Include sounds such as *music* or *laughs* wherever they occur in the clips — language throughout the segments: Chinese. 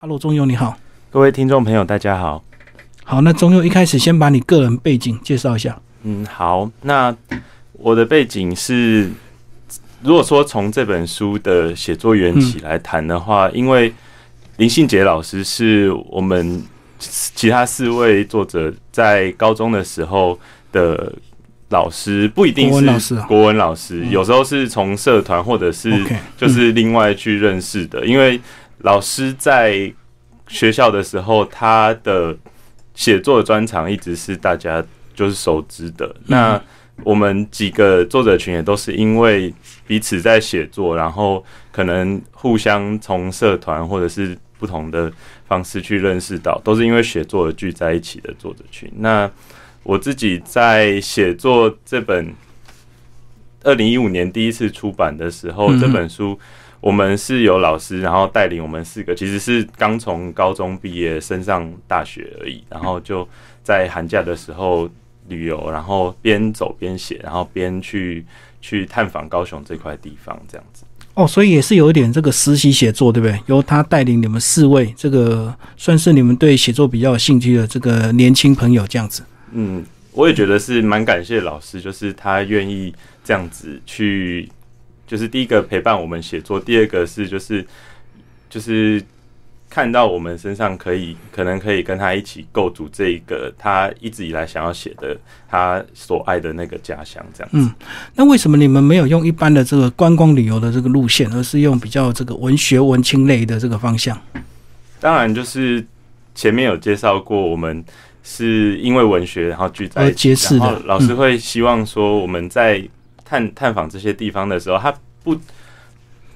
Hello，中佑你好。各位听众朋友，大家好。好，那中佑一开始先把你个人背景介绍一下。嗯，好。那我的背景是，如果说从这本书的写作缘起来谈的话，因为林信杰老师是我们其他四位作者在高中的时候的老师，不一定是国文老师，有时候是从社团或者是就是另外去认识的。因为老师在学校的时候，他的写作专长一直是大家就是熟知的。那我们几个作者群也都是因为彼此在写作，然后可能互相从社团或者是不同的方式去认识到，都是因为写作而聚在一起的作者群。那我自己在写作这本二零一五年第一次出版的时候，这本书我们是有老师，然后带领我们四个，其实是刚从高中毕业升上大学而已，然后就在寒假的时候。旅游，然后边走边写，然后边去去探访高雄这块地方，这样子。哦，所以也是有一点这个实习写作，对不对？由他带领你们四位，这个算是你们对写作比较有兴趣的这个年轻朋友，这样子。嗯，我也觉得是蛮感谢老师，就是他愿意这样子去，就是第一个陪伴我们写作，第二个是就是就是。看到我们身上可以，可能可以跟他一起构筑这一个他一直以来想要写的他所爱的那个家乡，这样。嗯，那为什么你们没有用一般的这个观光旅游的这个路线，而是用比较这个文学文青类的这个方向？当然，就是前面有介绍过，我们是因为文学然后聚在一起，然后老师会希望说我们在探探访这些地方的时候，他不。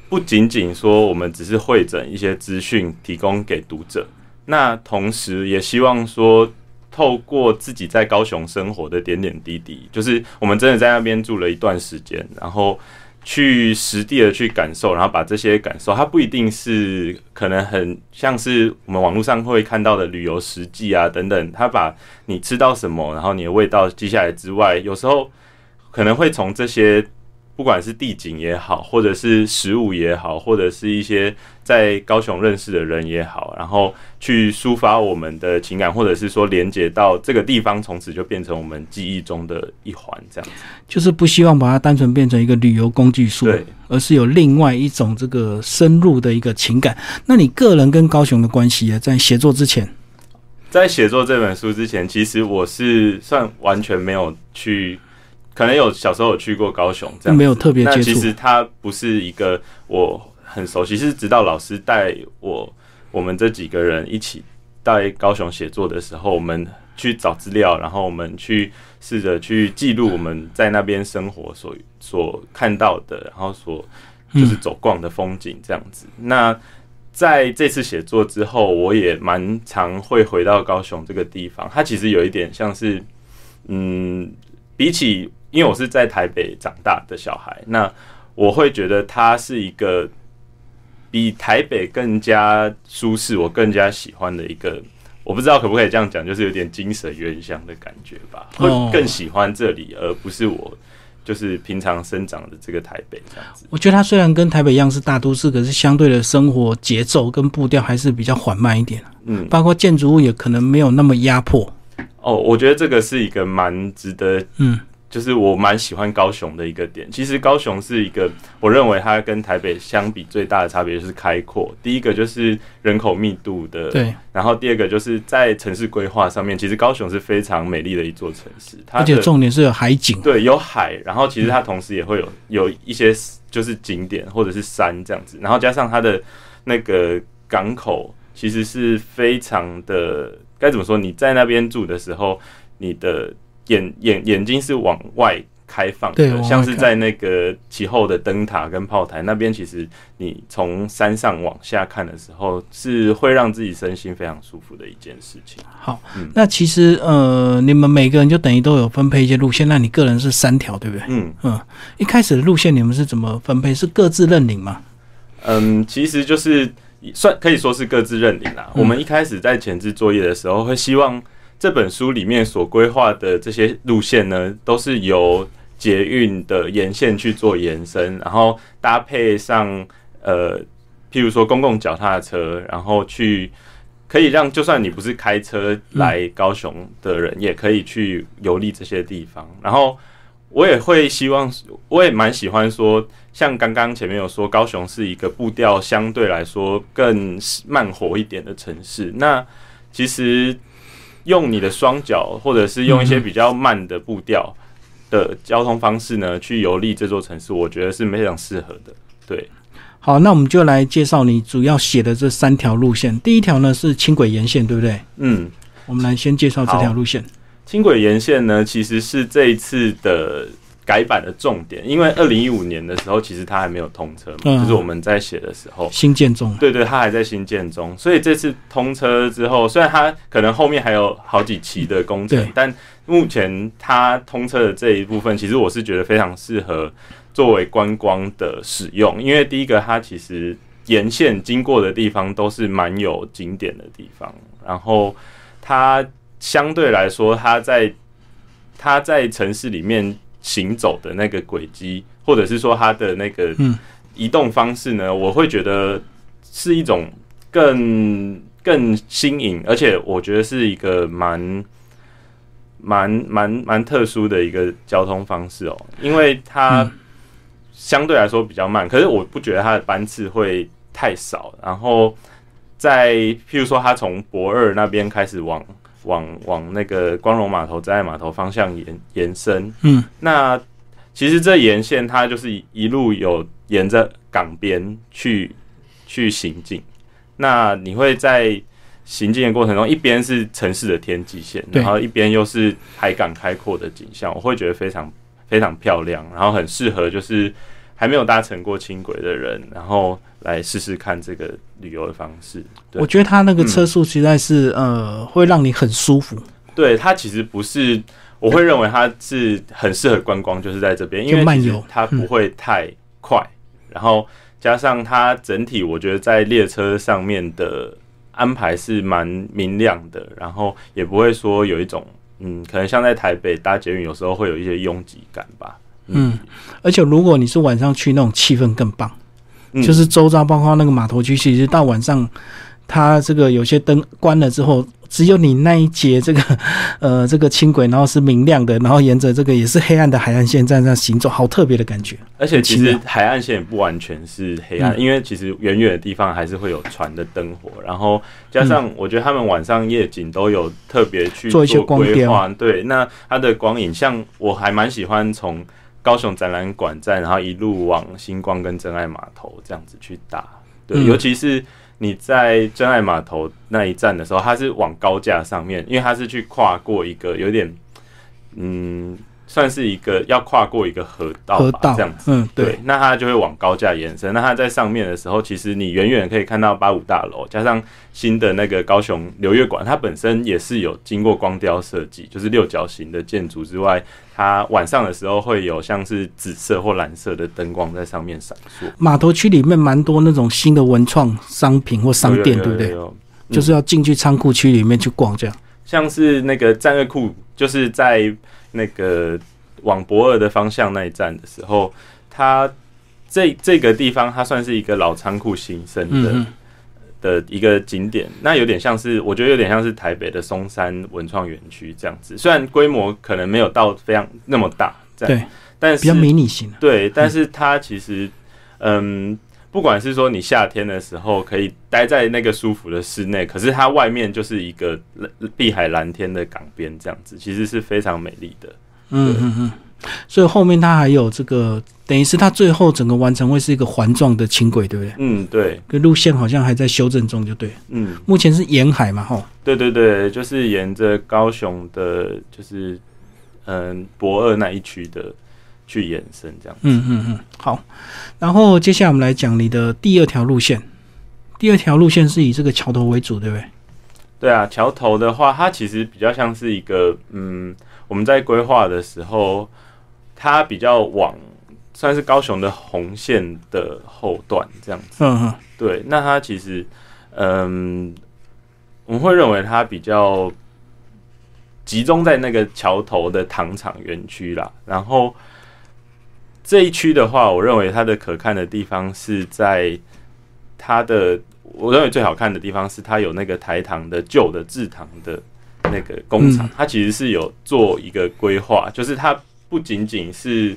不仅仅说我们只是会诊一些资讯提供给读者，那同时也希望说透过自己在高雄生活的点点滴滴，就是我们真的在那边住了一段时间，然后去实地的去感受，然后把这些感受，它不一定是可能很像是我们网络上会看到的旅游实际啊等等，他把你吃到什么，然后你的味道记下来之外，有时候可能会从这些。不管是地景也好，或者是食物也好，或者是一些在高雄认识的人也好，然后去抒发我们的情感，或者是说连接到这个地方，从此就变成我们记忆中的一环，这样子。就是不希望把它单纯变成一个旅游工具书，对，而是有另外一种这个深入的一个情感。那你个人跟高雄的关系啊，在写作之前，在写作这本书之前，其实我是算完全没有去。可能有小时候有去过高雄，这样没有特别那其实它不是一个我很熟悉，是直到老师带我，我们这几个人一起在高雄写作的时候，我们去找资料，然后我们去试着去记录我们在那边生活所所看到的，然后所就是走逛的风景这样子。那在这次写作之后，我也蛮常会回到高雄这个地方，它其实有一点像是，嗯，比起。因为我是在台北长大的小孩，那我会觉得它是一个比台北更加舒适、我更加喜欢的一个。我不知道可不可以这样讲，就是有点精神原乡的感觉吧。会更喜欢这里，而不是我就是平常生长的这个台北这样子。我觉得它虽然跟台北一样是大都市，可是相对的生活节奏跟步调还是比较缓慢一点。嗯，包括建筑物也可能没有那么压迫。哦，我觉得这个是一个蛮值得嗯。就是我蛮喜欢高雄的一个点。其实高雄是一个，我认为它跟台北相比最大的差别就是开阔。第一个就是人口密度的，对。然后第二个就是在城市规划上面，其实高雄是非常美丽的一座城市。它而且重点是有海景，对，有海。然后其实它同时也会有有一些就是景点或者是山这样子。然后加上它的那个港口，其实是非常的该怎么说？你在那边住的时候，你的。眼眼眼睛是往外开放的，像是在那个其后的灯塔跟炮台那边，其实你从山上往下看的时候，是会让自己身心非常舒服的一件事情。好，那其实呃，你们每个人就等于都有分配一些路线，那你个人是三条，对不对？嗯嗯，一开始的路线你们是怎么分配？是各自认领吗？嗯，其实就是算可以说是各自认领啦。我们一开始在前置作业的时候，会希望。这本书里面所规划的这些路线呢，都是由捷运的沿线去做延伸，然后搭配上呃譬如说公共脚踏车，然后去可以让就算你不是开车来高雄的人，也可以去游历这些地方。然后我也会希望，我也蛮喜欢说，像刚刚前面有说，高雄是一个步调相对来说更慢活一点的城市。那其实用你的双脚，或者是用一些比较慢的步调的交通方式呢，去游历这座城市，我觉得是非常适合的。对，好，那我们就来介绍你主要写的这三条路线。第一条呢是轻轨沿线，对不对？嗯，我们来先介绍这条路线。轻轨沿线呢，其实是这一次的。改版的重点，因为二零一五年的时候，其实它还没有通车嘛，就是我们在写的时候，新建中，对对，它还在新建中，所以这次通车之后，虽然它可能后面还有好几期的工程，但目前它通车的这一部分，其实我是觉得非常适合作为观光的使用，因为第一个，它其实沿线经过的地方都是蛮有景点的地方，然后它相对来说，它在它在城市里面。行走的那个轨迹，或者是说它的那个移动方式呢？我会觉得是一种更更新颖，而且我觉得是一个蛮蛮蛮蛮特殊的一个交通方式哦。因为它相对来说比较慢，可是我不觉得它的班次会太少。然后在譬如说，它从博二那边开始往。往往那个光荣码头、真爱码头方向延延伸，嗯，那其实这沿线它就是一路有沿着港边去去行进。那你会在行进的过程中，一边是城市的天际线，然后一边又是海港开阔的景象，我会觉得非常非常漂亮，然后很适合就是还没有搭乘过轻轨的人，然后。来试试看这个旅游的方式。我觉得它那个车速实在是呃，会让你很舒服。对，它其实不是，我会认为它是很适合观光，就是在这边，因为慢游它不会太快，然后加上它整体，我觉得在列车上面的安排是蛮明亮的，然后也不会说有一种嗯，可能像在台北搭捷运有时候会有一些拥挤感吧。嗯，而且如果你是晚上去，那种气氛更棒。就是周遭包括那个码头区，其实到晚上，它这个有些灯关了之后，只有你那一节这个 *laughs* 呃这个轻轨，然后是明亮的，然后沿着这个也是黑暗的海岸线在那行走，好特别的感觉。而且其实海岸线也不完全是黑暗，因为其实远远的地方还是会有船的灯火，然后加上我觉得他们晚上夜景都有特别去做一些规划。对，那它的光影，像我还蛮喜欢从。高雄展览馆站，然后一路往星光跟真爱码头这样子去打，对，尤其是你在真爱码头那一站的时候，它是往高架上面，因为它是去跨过一个有点，嗯。算是一个要跨过一个河道吧，这样子，嗯，对，那它就会往高架延伸。那它在上面的时候，其实你远远可以看到八五大楼，加上新的那个高雄流月馆，它本身也是有经过光雕设计，就是六角形的建筑之外，它晚上的时候会有像是紫色或蓝色的灯光在上面闪烁。码头区里面蛮多那种新的文创商品或商店，对不对？就是要进去仓库区里面去逛，这样。像是那个战略库，就是在。那个往博尔的方向那一站的时候，它这这个地方它算是一个老仓库新生的的一个景点，那有点像是我觉得有点像是台北的松山文创园区这样子，虽然规模可能没有到非常那么大，对，但是比较迷你型，对，但是它其实嗯。不管是说你夏天的时候可以待在那个舒服的室内，可是它外面就是一个碧海蓝天的港边，这样子其实是非常美丽的。嗯嗯嗯，所以后面它还有这个，等于是它最后整个完成会是一个环状的轻轨，对不对？嗯，对。个路线好像还在修正中，就对。嗯，目前是沿海嘛，吼。对对对，就是沿着高雄的，就是嗯博二那一区的。去延伸这样，嗯嗯嗯，好。然后接下来我们来讲你的第二条路线。第二条路线是以这个桥头为主，对不对？对啊，桥头的话，它其实比较像是一个，嗯，我们在规划的时候，它比较往算是高雄的红线的后段这样子。嗯嗯，对。那它其实，嗯，我们会认为它比较集中在那个桥头的糖厂园区啦，然后。这一区的话，我认为它的可看的地方是在它的我认为最好看的地方是它有那个台糖的旧的制糖的那个工厂，它其实是有做一个规划，就是它不仅仅是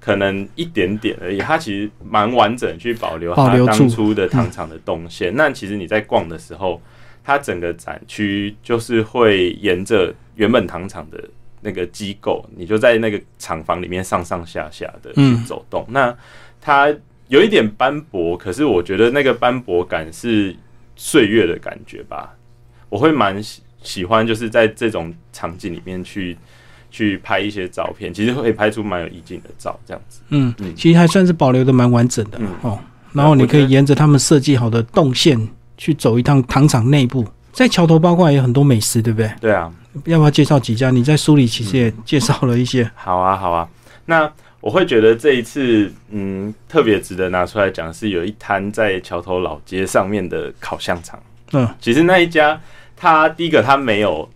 可能一点点而已，它其实蛮完整去保留它当初的糖厂的动线。那其实你在逛的时候，它整个展区就是会沿着原本糖厂的那个机构，你就在那个厂房里面上上下下的去走动。那它有一点斑驳，可是我觉得那个斑驳感是岁月的感觉吧。我会蛮喜喜欢，就是在这种场景里面去去拍一些照片，其实会拍出蛮有意境的照，这样子。嗯，其实还算是保留的蛮完整的哦。然后你可以沿着他们设计好的动线去走一趟糖厂内部，在桥头八卦也有很多美食，对不对？对啊。要不要介绍几家？你在书里其实也介绍了一些。*laughs* 好啊，好啊。那我会觉得这一次，嗯，特别值得拿出来讲，是有一摊在桥头老街上面的烤香肠。嗯，其实那一家，它第一个它没有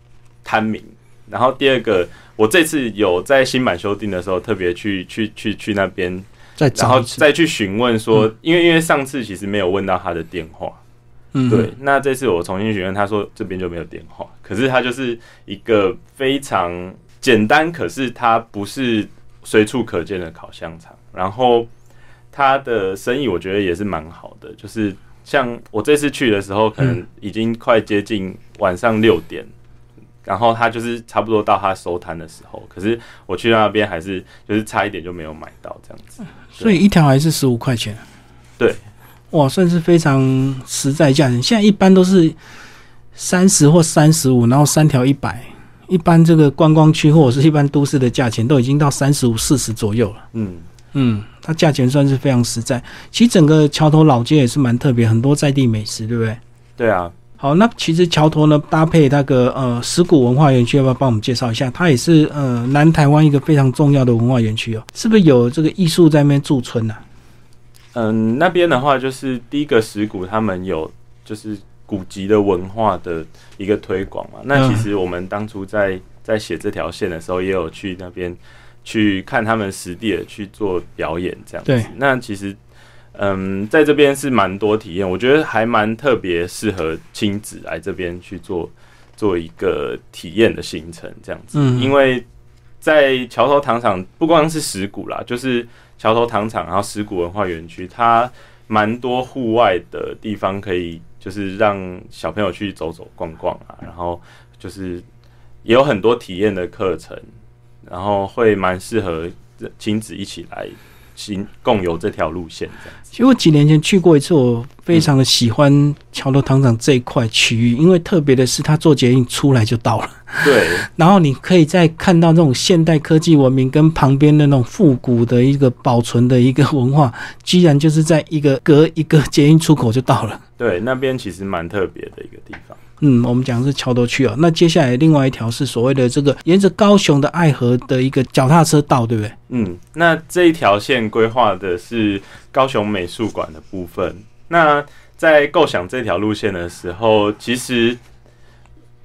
摊名，然后第二个，我这次有在新版修订的时候，特别去去去去那边，再然后再去询问说，因为因为上次其实没有问到他的电话。嗯，对，那这次我重新询问，他说这边就没有电话，可是他就是一个非常简单，可是它不是随处可见的烤香肠，然后他的生意我觉得也是蛮好的，就是像我这次去的时候，可能已经快接近晚上六点，然后他就是差不多到他收摊的时候，可是我去那边还是就是差一点就没有买到这样子，所以一条还是十五块钱，对。哇，算是非常实在价钱。现在一般都是三十或三十五，然后三条一百。一般这个观光区或者是一般都市的价钱都已经到三十五、四十左右了。嗯嗯，它价钱算是非常实在。其实整个桥头老街也是蛮特别，很多在地美食，对不对？对啊。好，那其实桥头呢搭配那个呃石鼓文化园区，要不要帮我们介绍一下？它也是呃南台湾一个非常重要的文化园区哦。是不是有这个艺术在那边驻村呢？嗯，那边的话就是第一个石鼓，他们有就是古籍的文化的一个推广嘛。那其实我们当初在在写这条线的时候，也有去那边去看他们实地的去做表演，这样子。那其实嗯，在这边是蛮多体验，我觉得还蛮特别，适合亲子来这边去做做一个体验的行程，这样子。嗯，因为在桥头糖厂不光是石鼓啦，就是。桥头糖厂，然后石鼓文化园区，它蛮多户外的地方可以，就是让小朋友去走走逛逛啊，然后就是也有很多体验的课程，然后会蛮适合亲子一起来。行共有这条路线。其实我几年前去过一次，我非常的喜欢桥头糖厂这一块区域，因为特别的是它做捷运出来就到了。对。然后你可以再看到这种现代科技文明跟旁边的那种复古的一个保存的一个文化，居然就是在一个隔一个捷运出口就到了。对，那边其实蛮特别的一个地方。嗯，我们讲的是桥头区啊。那接下来另外一条是所谓的这个沿着高雄的爱河的一个脚踏车道，对不对？嗯，那这一条线规划的是高雄美术馆的部分。那在构想这条路线的时候，其实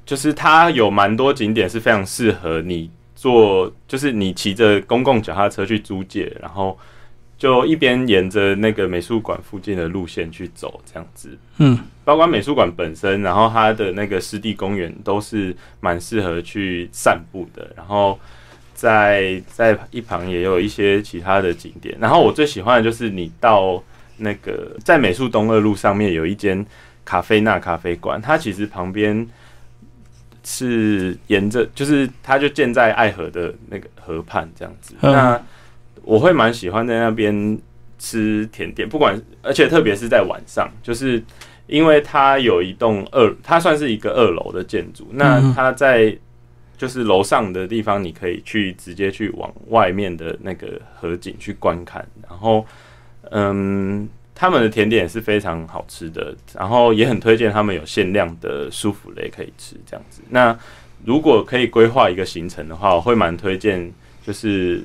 就是它有蛮多景点是非常适合你坐，就是你骑着公共脚踏车去租借，然后。就一边沿着那个美术馆附近的路线去走，这样子，嗯，包括美术馆本身，然后它的那个湿地公园都是蛮适合去散步的。然后在在一旁也有一些其他的景点。然后我最喜欢的就是你到那个在美术东二路上面有一间卡菲娜咖啡馆，它其实旁边是沿着，就是它就建在爱河的那个河畔这样子。那我会蛮喜欢在那边吃甜点，不管而且特别是在晚上，就是因为它有一栋二，它算是一个二楼的建筑。那它在就是楼上的地方，你可以去直接去往外面的那个河景去观看。然后，嗯，他们的甜点是非常好吃的，然后也很推荐他们有限量的舒芙蕾可以吃这样子。那如果可以规划一个行程的话，我会蛮推荐就是。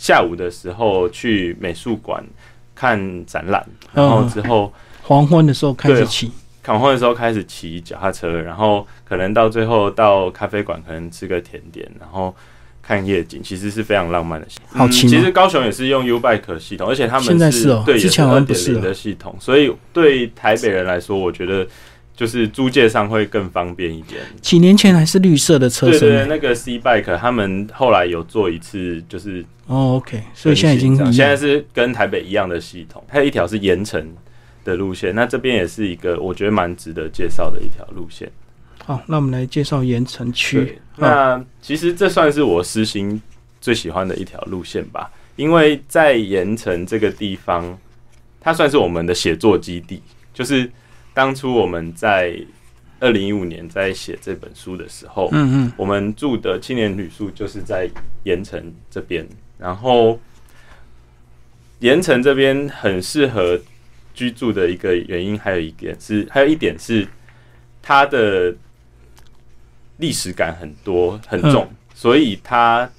下午的时候去美术馆看展览，然后之后黄昏的时候开始骑，黄昏的时候开始骑脚踏车，然后可能到最后到咖啡馆可能吃个甜点，然后看夜景，其实是非常浪漫的。好骑吗其实高雄也是用 U Bike 系统，而且他们现在是哦对，之前好不是的系统，所以对台北人来说，我觉得就是租借上会更方便一点。几年前还是绿色的车对对对，對。那个 C Bike 他们后来有做一次，就是哦，OK，所以现在已经现在。是跟台北一样的系统，还有一条是盐城的路线，那这边也是一个我觉得蛮值得介绍的一条路线。好，那我们来介绍盐城区对，。那其实这算是我私心最喜欢的一条路线吧，因为在盐城这个地方，它算是我们的写作基地。就是当初我们在二零一五年在写这本书的时候，嗯嗯，我们住的青年旅宿就是在盐城这边，然后盐城这边很适合居住的一个原因，还有一点是，还有一点是它的历史感很多很重，所以它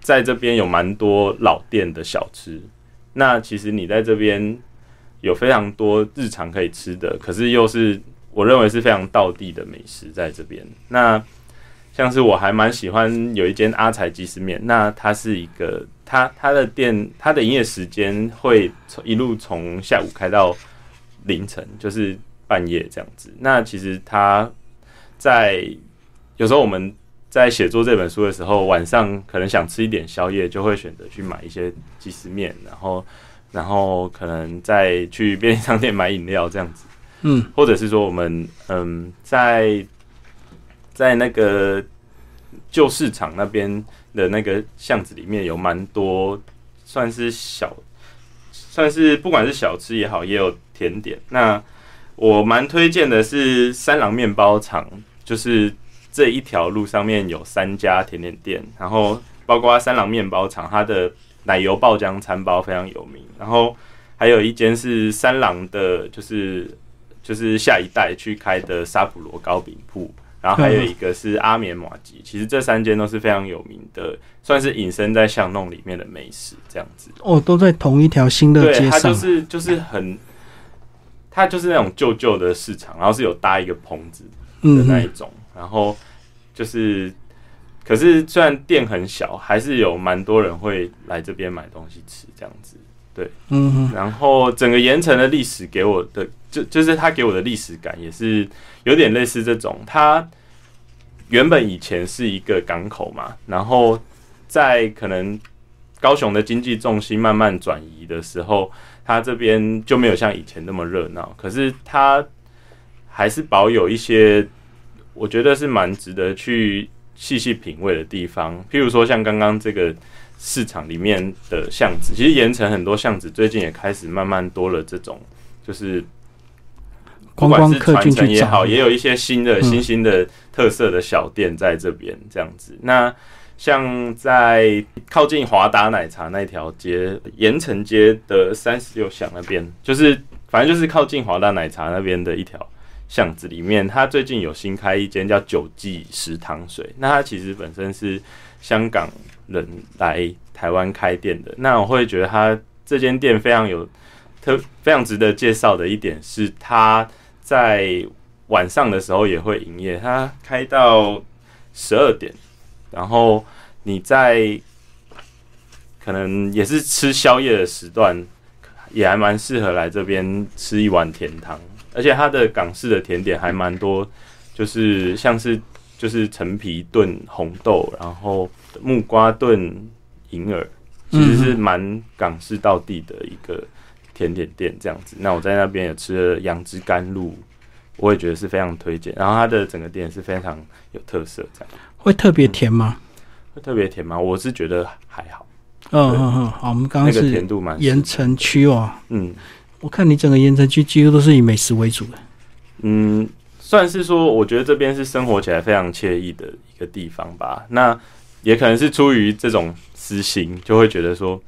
在这边有蛮多老店的小吃。那其实你在这边有非常多日常可以吃的，可是又是我认为是非常道地的美食在这边。那像是我还蛮喜欢有一间阿财鸡丝面，那它是一个它它的店它的营业时间会从一路从下午开到凌晨，就是半夜这样子。那其实它在有时候我们在写作这本书的时候，晚上可能想吃一点宵夜，就会选择去买一些即食面，然后然后可能再去便利商店买饮料这样子。嗯，或者是说我们嗯，在在那个旧市场那边的那个巷子里面有蛮多算是小，算是不管是小吃也好，也有甜点。那我蛮推荐的是三郎面包厂，就是这一条路上面有三家甜点店，然后包括三郎面包厂，它的奶油爆浆餐包非常有名，然后还有一间是三郎的，就是就是下一代去开的沙普罗糕饼铺，然后还有一个是阿棉马吉。其实这三间都是非常有名的，算是隐身在巷弄里面的美食这样子。哦，都在同一条新的，街上它就。是就是很，它就是那种旧旧的市场，然后是有搭一个棚子的那一种，然后就是。可是虽然店很小，还是有蛮多人会来这边买东西吃，这样子。对嗯，然后整个盐城的历史给我的，就就是他给我的历史感也是有点类似这种。它原本以前是一个港口嘛，然后在可能高雄的经济重心慢慢转移的时候，它这边就没有像以前那么热闹。可是它还是保有一些，我觉得是蛮值得去细细品味的地方。譬如说像刚刚这个。市场里面的巷子，其实盐城很多巷子最近也开始慢慢多了这种，就是不光管是传承也好，也有一些新的、嗯新兴的特色的小店在这边这样子。那像在靠近华达奶茶那条街，盐城街的三十六巷那边，就是反正就是靠近华达奶茶那边的一条巷子里面，它最近有新开一间叫九记食堂水。那它其实本身是香港人来台湾开店的，那我会觉得它这间店非常有特非常值得介绍的一点是，它在晚上的时候也会营业，它开到十二点，然后你在可能也是吃宵夜的时段，也还蛮适合来这边吃一碗甜汤，而且它的港式的甜点还蛮多，就是像是就是陈皮炖红豆，然后木瓜炖银耳，其实是蛮港式到地的一个甜点店这样子。那我在那边也吃了杨枝甘露，我也觉得是非常推荐。然后它的整个店是非常有特色，这样会特别甜吗？会特别甜吗？我是觉得还好，嗯嗯嗯，好，我们刚那个刚是甜度蛮盐城区哦，嗯我看你整个盐城区几乎都是以美食为主的。嗯，算是说，我觉得这边是生活起来非常惬意的一个地方吧。那也可能是出于这种私心，就会觉得说，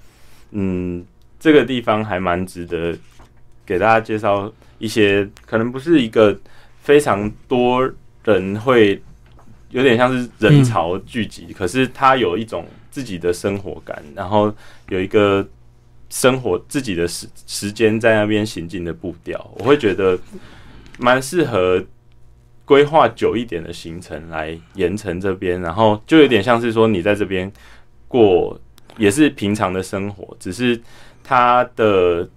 嗯，这个地方还蛮值得给大家介绍一些，可能不是一个非常多人会有点像是人潮聚集，可是它有一种自己的生活感，然后有一个生活自己的时时间在那边行进的步调，我会觉得蛮适合规划久一点的行程来盐城这边，然后就有点像是说你在这边过也是平常的生活，只是它的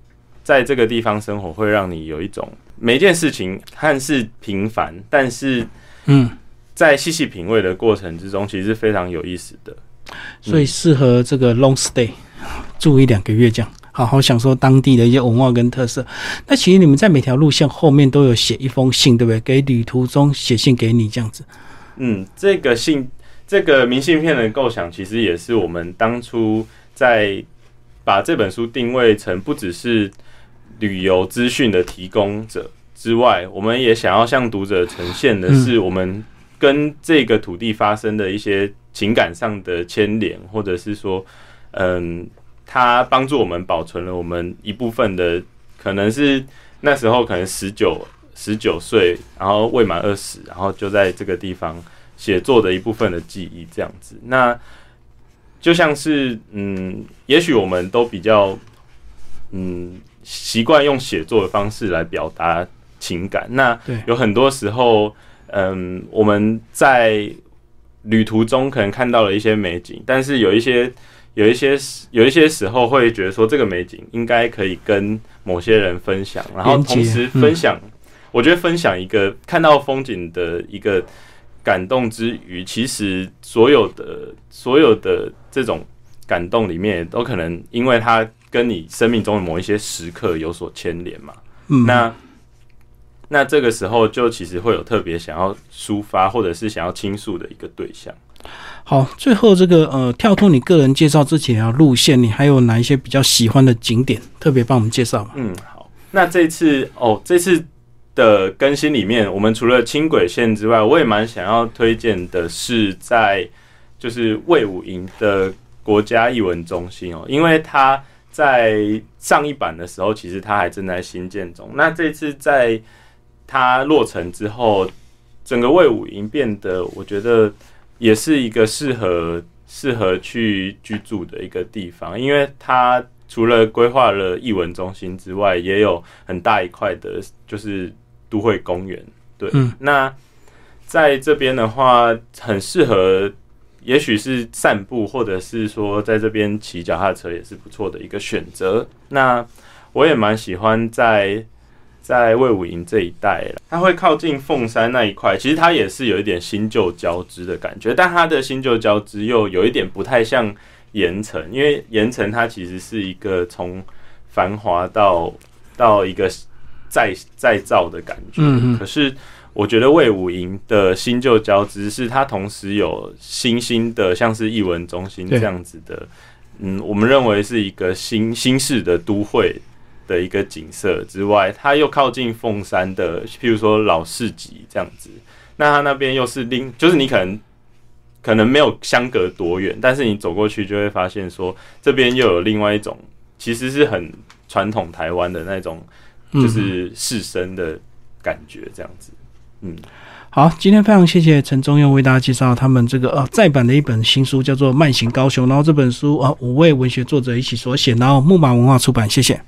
在这个地方生活会让你有一种每件事情看似平凡，但是嗯，在细细品味的过程之中，其实是非常有意思的。所以适合这个 long stay 住一两个月这样。好好享受当地的一些文化跟特色。那其实你们在每条路线后面都有写一封信，对不对？给旅途中写信给你这样子。嗯，这个信，这个明信片的构想，其实也是我们当初在把这本书定位成不只是旅游资讯的提供者之外，我们也想要向读者呈现的是我们跟这个土地发生的一些情感上的牵连，或者是说，嗯。它帮助我们保存了我们一部分的，可能是那时候可能十九十九岁，然后未满二十，然后就在这个地方写作的一部分的记忆，这样子。那就像是，嗯，也许我们都比较，嗯，习惯用写作的方式来表达情感。那有很多时候，嗯，我们在旅途中可能看到了一些美景，但是有一些。有一些时，有一些时候会觉得说这个美景应该可以跟某些人分享，然后同时分享。我觉得分享一个看到风景的一个感动之余，其实所有的所有的这种感动里面，都可能因为它跟你生命中的某一些时刻有所牵连嘛。那那这个时候就其实会有特别想要抒发或者是想要倾诉的一个对象。好，最后这个呃，跳脱你个人介绍这几条路线，你还有哪一些比较喜欢的景点，特别帮我们介绍吗？嗯，好，那这次哦，这次的更新里面，我们除了轻轨线之外，我也蛮想要推荐的是在就是魏武营的国家艺文中心哦，因为它在上一版的时候，其实它还正在新建中。那这次在它落成之后，整个魏武营变得，我觉得。也是一个适合适合去居住的一个地方，因为它除了规划了艺文中心之外，也有很大一块的，就是都会公园。对，那在这边的话，很适合，也许是散步，或者是说在这边骑脚踏车，也是不错的一个选择。那我也蛮喜欢在。在魏武营这一带了，它会靠近凤山那一块，其实它也是有一点新旧交织的感觉，但它的新旧交织又有一点不太像盐城，因为盐城它其实是一个从繁华到到一个再再造的感觉，嗯可是我觉得魏武营的新旧交织是它同时有新兴的，像是艺文中心这样子的，嗯，我们认为是一个新新式的都会。的一个景色之外，它又靠近凤山的，譬如说老市集这样子。那它那边又是另，就是你可能可能没有相隔多远，但是你走过去就会发现说，这边又有另外一种，其实是很传统台湾的那种，就是士绅的感觉这样子。嗯，好，今天非常谢谢陈忠佑为大家介绍他们这个呃再版的一本新书，叫做《慢行高雄》。然后这本书啊，五位文学作者一起所写，然后木马文化出版，谢谢。